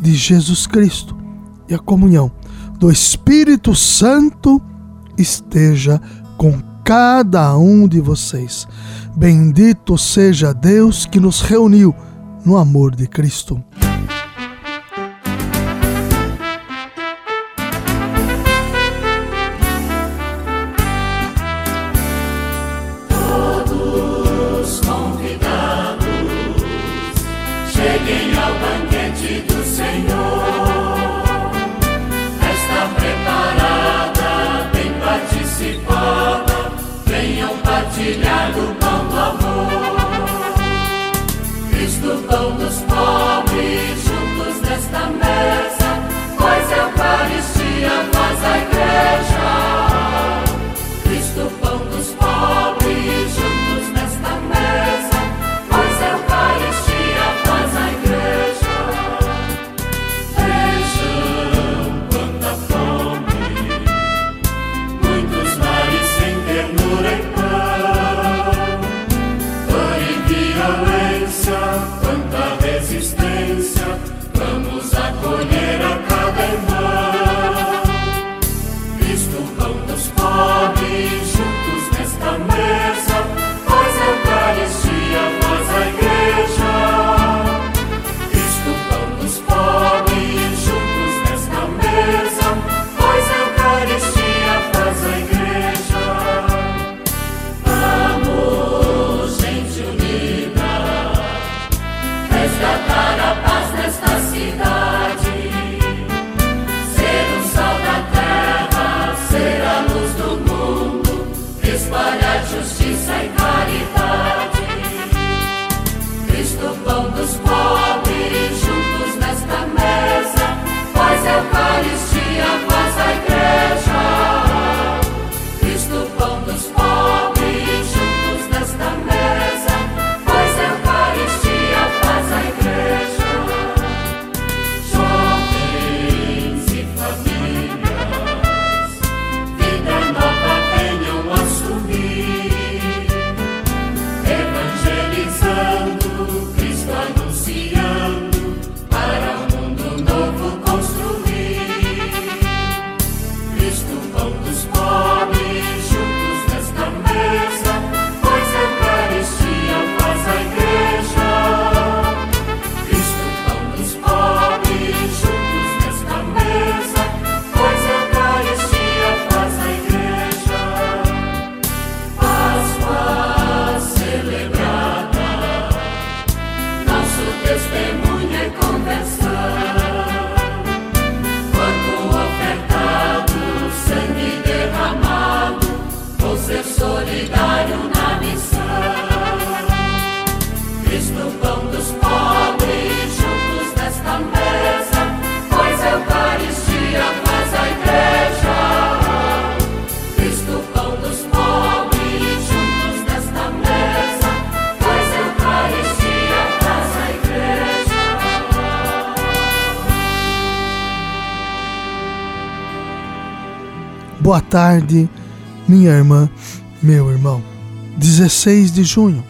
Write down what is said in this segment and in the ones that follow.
de Jesus Cristo e a comunhão do Espírito Santo esteja com cada um de vocês. Bendito seja Deus que nos reuniu no amor de Cristo. Boa tarde, minha irmã, meu irmão. 16 de junho,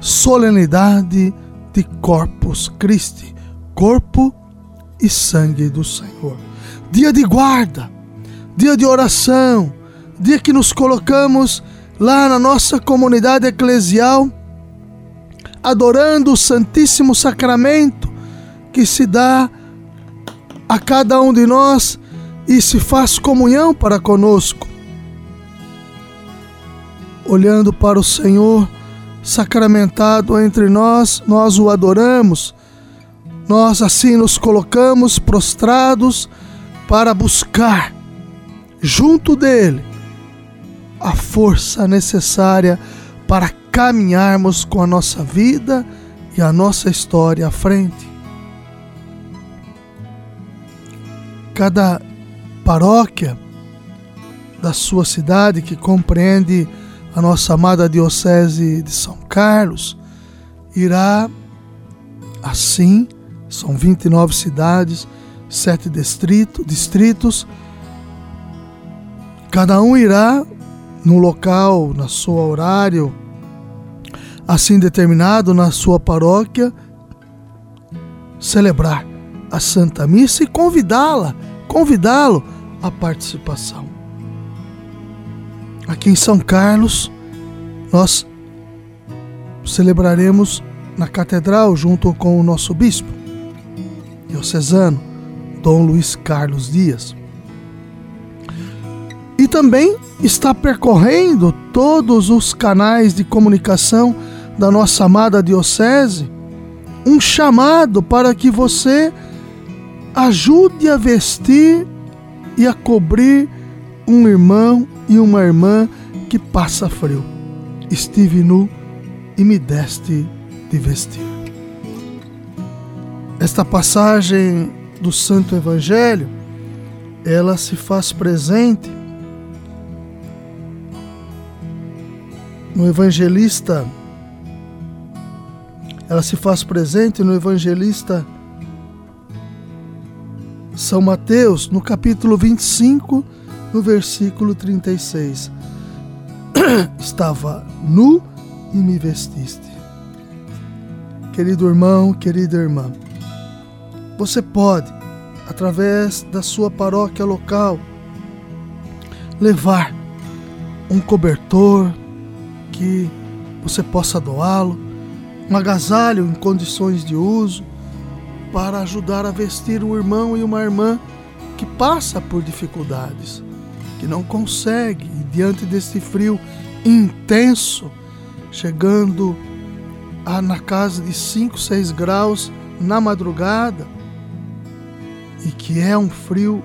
solenidade de Corpus Christi, corpo e sangue do Senhor. Dia de guarda, dia de oração, dia que nos colocamos lá na nossa comunidade eclesial, adorando o Santíssimo Sacramento que se dá a cada um de nós e se faz comunhão para conosco. Olhando para o Senhor sacramentado entre nós, nós o adoramos. Nós assim nos colocamos prostrados para buscar junto dele a força necessária para caminharmos com a nossa vida e a nossa história à frente. cada paróquia da sua cidade, que compreende a nossa amada Diocese de São Carlos, irá assim, são 29 cidades, sete distrito, distritos, cada um irá no local, na sua horário, assim determinado na sua paróquia, celebrar a Santa Missa e convidá-la, convidá-lo à participação. Aqui em São Carlos, nós celebraremos na catedral junto com o nosso bispo diocesano, Dom Luiz Carlos Dias. E também está percorrendo todos os canais de comunicação da nossa amada diocese um chamado para que você ajude a vestir e a cobrir um irmão e uma irmã que passa frio. Estive nu e me deste de vestir. Esta passagem do Santo Evangelho, ela se faz presente no evangelista ela se faz presente no evangelista São Mateus, no capítulo 25, no versículo 36. Estava nu e me vestiste. Querido irmão, querida irmã, você pode, através da sua paróquia local, levar um cobertor que você possa doá-lo, um agasalho em condições de uso, para ajudar a vestir um irmão e uma irmã que passa por dificuldades, que não consegue, e diante desse frio intenso, chegando a, na casa de 5, 6 graus na madrugada, e que é um frio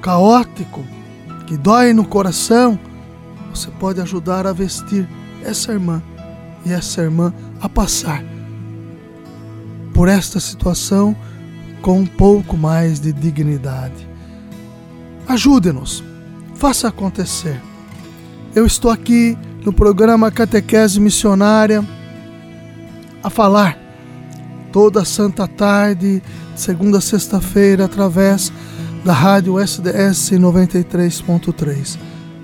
caótico, que dói no coração, você pode ajudar a vestir essa irmã e essa irmã a passar por esta situação com um pouco mais de dignidade. Ajude-nos, faça acontecer. Eu estou aqui no programa Catequese Missionária a falar toda santa tarde, segunda a sexta-feira, através da rádio SDS 93.3.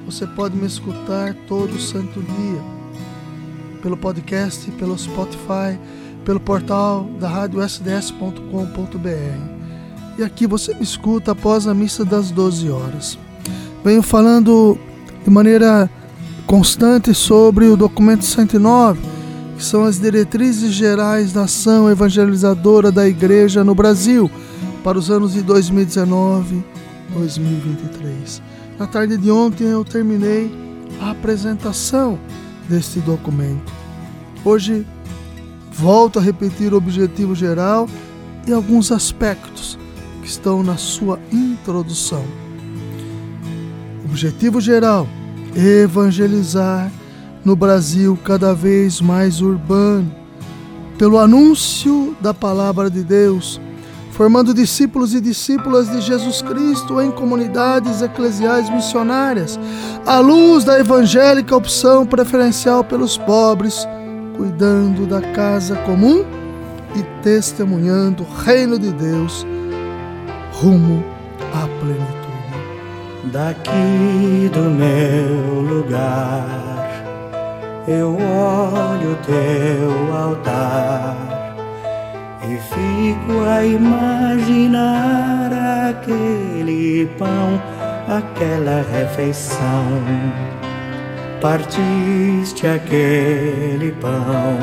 Você pode me escutar todo santo dia pelo podcast, pelo Spotify, pelo portal da rádio sds.com.br. E aqui você me escuta após a missa das 12 horas. Venho falando de maneira constante sobre o documento 109, que são as diretrizes gerais da ação evangelizadora da igreja no Brasil para os anos de 2019 2023. Na tarde de ontem eu terminei a apresentação deste documento. Hoje volto a repetir o objetivo geral e alguns aspectos que estão na sua introdução. Objetivo geral: evangelizar no Brasil cada vez mais urbano, pelo anúncio da palavra de Deus formando discípulos e discípulas de Jesus Cristo em comunidades eclesiais missionárias, à luz da evangélica opção preferencial pelos pobres, cuidando da casa comum e testemunhando o reino de Deus rumo à plenitude. Daqui do meu lugar, eu olho teu altar e fico a imaginar aquele pão, aquela refeição. Partiste aquele pão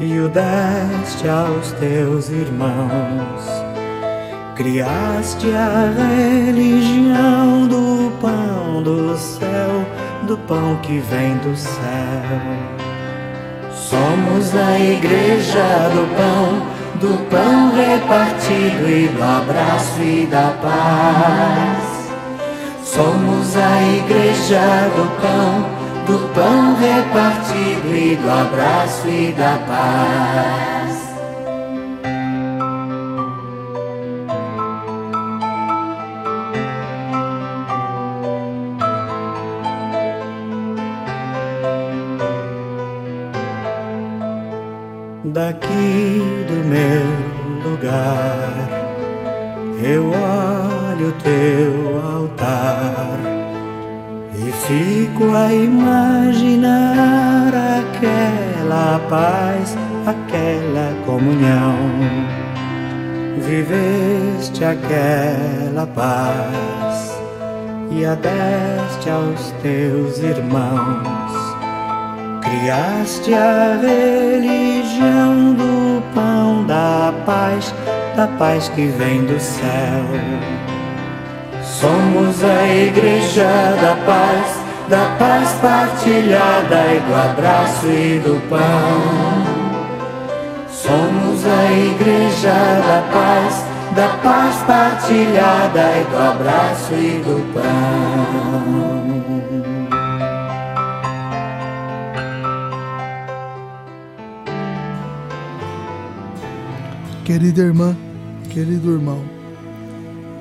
e o deste aos teus irmãos. Criaste a religião do pão do céu, do pão que vem do céu. Somos a igreja do pão, do pão repartido e do abraço e da paz. Somos a igreja do pão, do pão repartido e do abraço e da paz. Fico a imaginar aquela paz, aquela comunhão. Viveste aquela paz e a deste aos teus irmãos Criaste a religião do pão da paz, da paz que vem do céu. Somos a igreja da paz, da paz partilhada e do abraço e do pão. Somos a igreja da paz, da paz partilhada e do abraço e do pão. Querida irmã, querido irmão,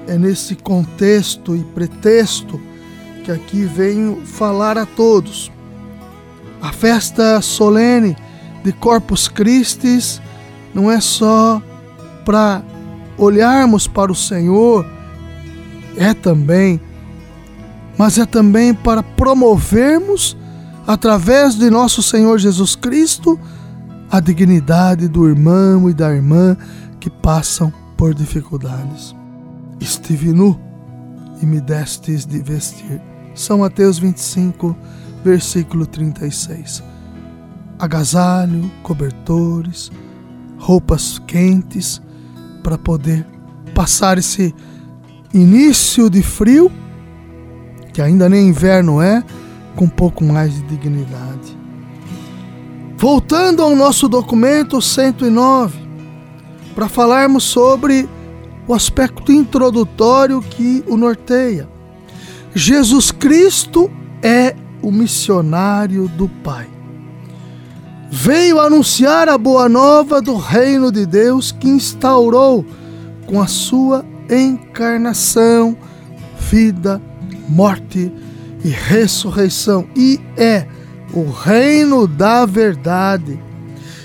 é nesse contexto e pretexto que aqui venho falar a todos. A festa solene de Corpus Christi não é só para olharmos para o Senhor, é também, mas é também para promovermos, através de nosso Senhor Jesus Cristo, a dignidade do irmão e da irmã que passam por dificuldades. Estive nu e me destes de vestir. São Mateus 25, versículo 36. Agasalho, cobertores, roupas quentes para poder passar esse início de frio, que ainda nem inverno é, com um pouco mais de dignidade. Voltando ao nosso documento 109, para falarmos sobre o aspecto introdutório que o norteia. Jesus Cristo é o missionário do Pai. Veio anunciar a boa nova do reino de Deus que instaurou com a sua encarnação, vida, morte e ressurreição, e é o reino da verdade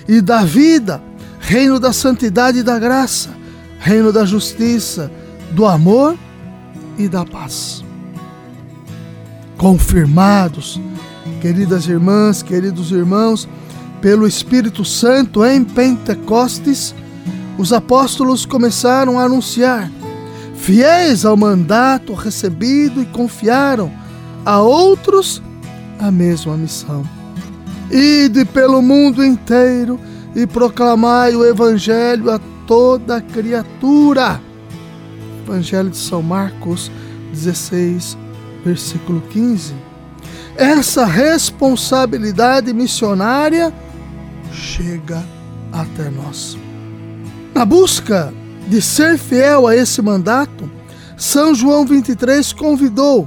e da vida, reino da santidade e da graça, reino da justiça, do amor e da paz. Confirmados, queridas irmãs, queridos irmãos, pelo Espírito Santo em Pentecostes, os apóstolos começaram a anunciar, fiéis ao mandato recebido e confiaram a outros a mesma missão. Ide pelo mundo inteiro e proclamai o Evangelho a toda criatura. Evangelho de São Marcos 16, versículo 15. Essa responsabilidade missionária chega até nós. Na busca de ser fiel a esse mandato, São João 23 convidou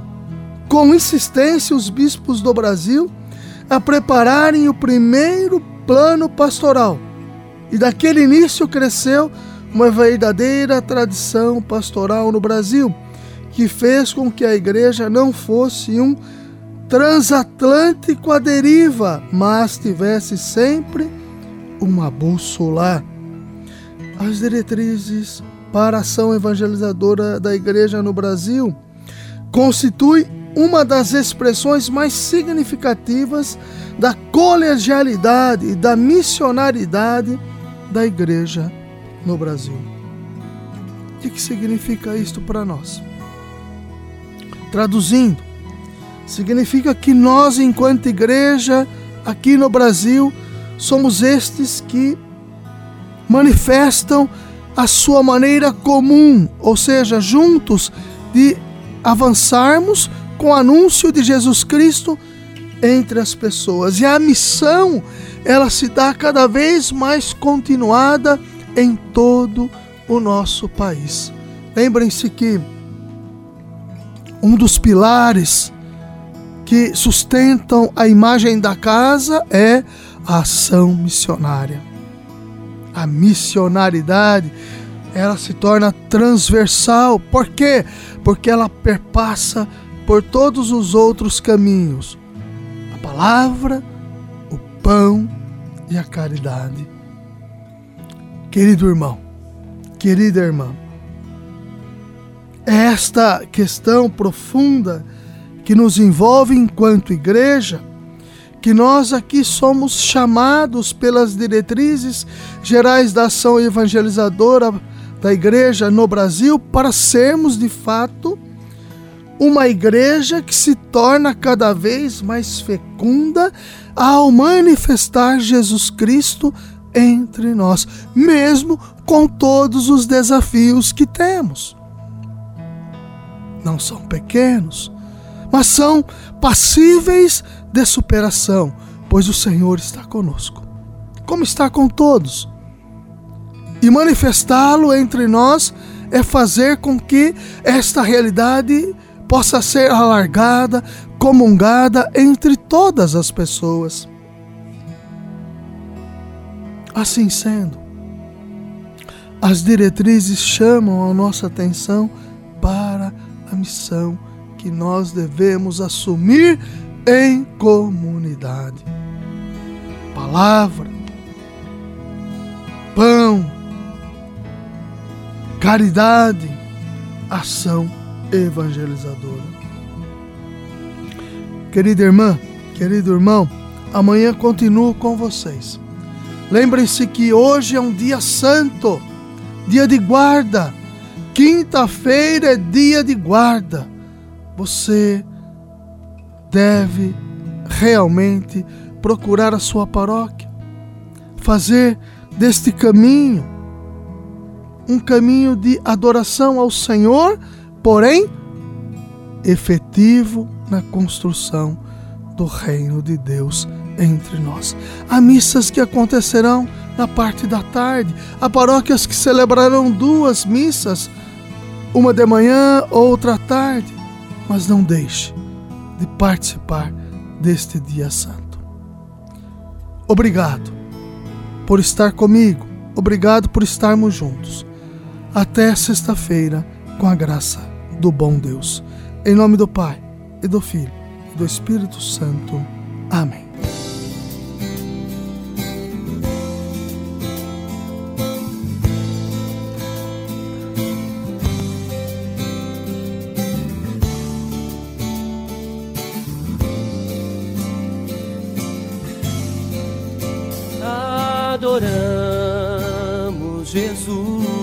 com insistência os bispos do Brasil a prepararem o primeiro plano pastoral. E daquele início cresceu uma verdadeira tradição pastoral no Brasil, que fez com que a igreja não fosse um transatlântico à deriva, mas tivesse sempre uma bússola. As diretrizes para a ação evangelizadora da igreja no Brasil constituem uma das expressões mais significativas da colegialidade e da missionaridade da igreja no Brasil. O que, que significa isto para nós? Traduzindo, significa que nós, enquanto igreja aqui no Brasil, somos estes que manifestam a sua maneira comum, ou seja, juntos, de avançarmos com o anúncio de Jesus Cristo entre as pessoas. E a missão, ela se dá cada vez mais continuada em todo o nosso país. Lembrem-se que um dos pilares que sustentam a imagem da casa é a ação missionária. A missionaridade, ela se torna transversal. Por quê? Porque ela perpassa por todos os outros caminhos: palavra, o pão e a caridade. Querido irmão, querida irmã, esta questão profunda que nos envolve enquanto igreja, que nós aqui somos chamados pelas diretrizes gerais da ação evangelizadora da igreja no Brasil para sermos de fato uma igreja que se torna cada vez mais fecunda ao manifestar Jesus Cristo entre nós, mesmo com todos os desafios que temos. Não são pequenos, mas são passíveis de superação, pois o Senhor está conosco, como está com todos. E manifestá-lo entre nós é fazer com que esta realidade possa ser alargada, comungada entre todas as pessoas. Assim sendo, as diretrizes chamam a nossa atenção para a missão que nós devemos assumir em comunidade. Palavra, pão, caridade, ação evangelizadora. Querida irmã, querido irmão, amanhã continuo com vocês. Lembrem-se que hoje é um dia santo, dia de guarda. Quinta-feira é dia de guarda. Você deve realmente procurar a sua paróquia, fazer deste caminho um caminho de adoração ao Senhor porém efetivo na construção do reino de Deus entre nós. Há missas que acontecerão na parte da tarde, há paróquias que celebrarão duas missas, uma de manhã, outra à tarde, mas não deixe de participar deste dia santo. Obrigado por estar comigo, obrigado por estarmos juntos. Até sexta-feira, com a graça do bom Deus. Em nome do Pai, e do Filho, e do Espírito Santo. Amém. Adoramos Jesus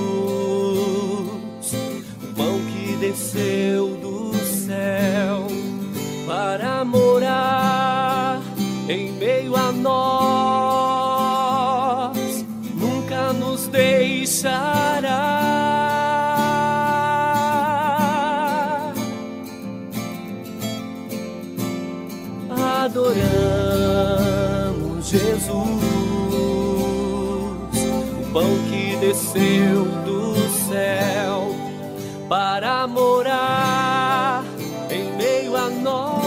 para morar em meio a nós,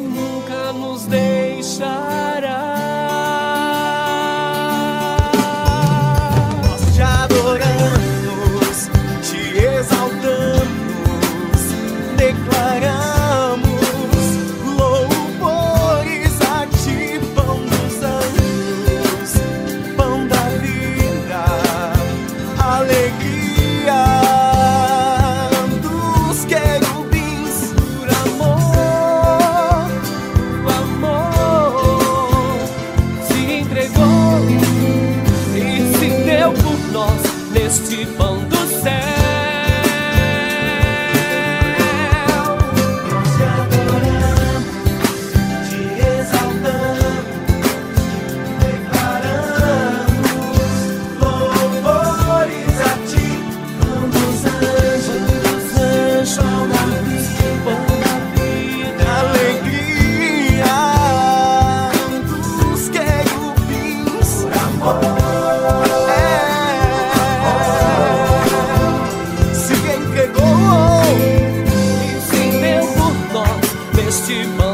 nunca nos deixará. entregou e se deu por nós neste bando. too bo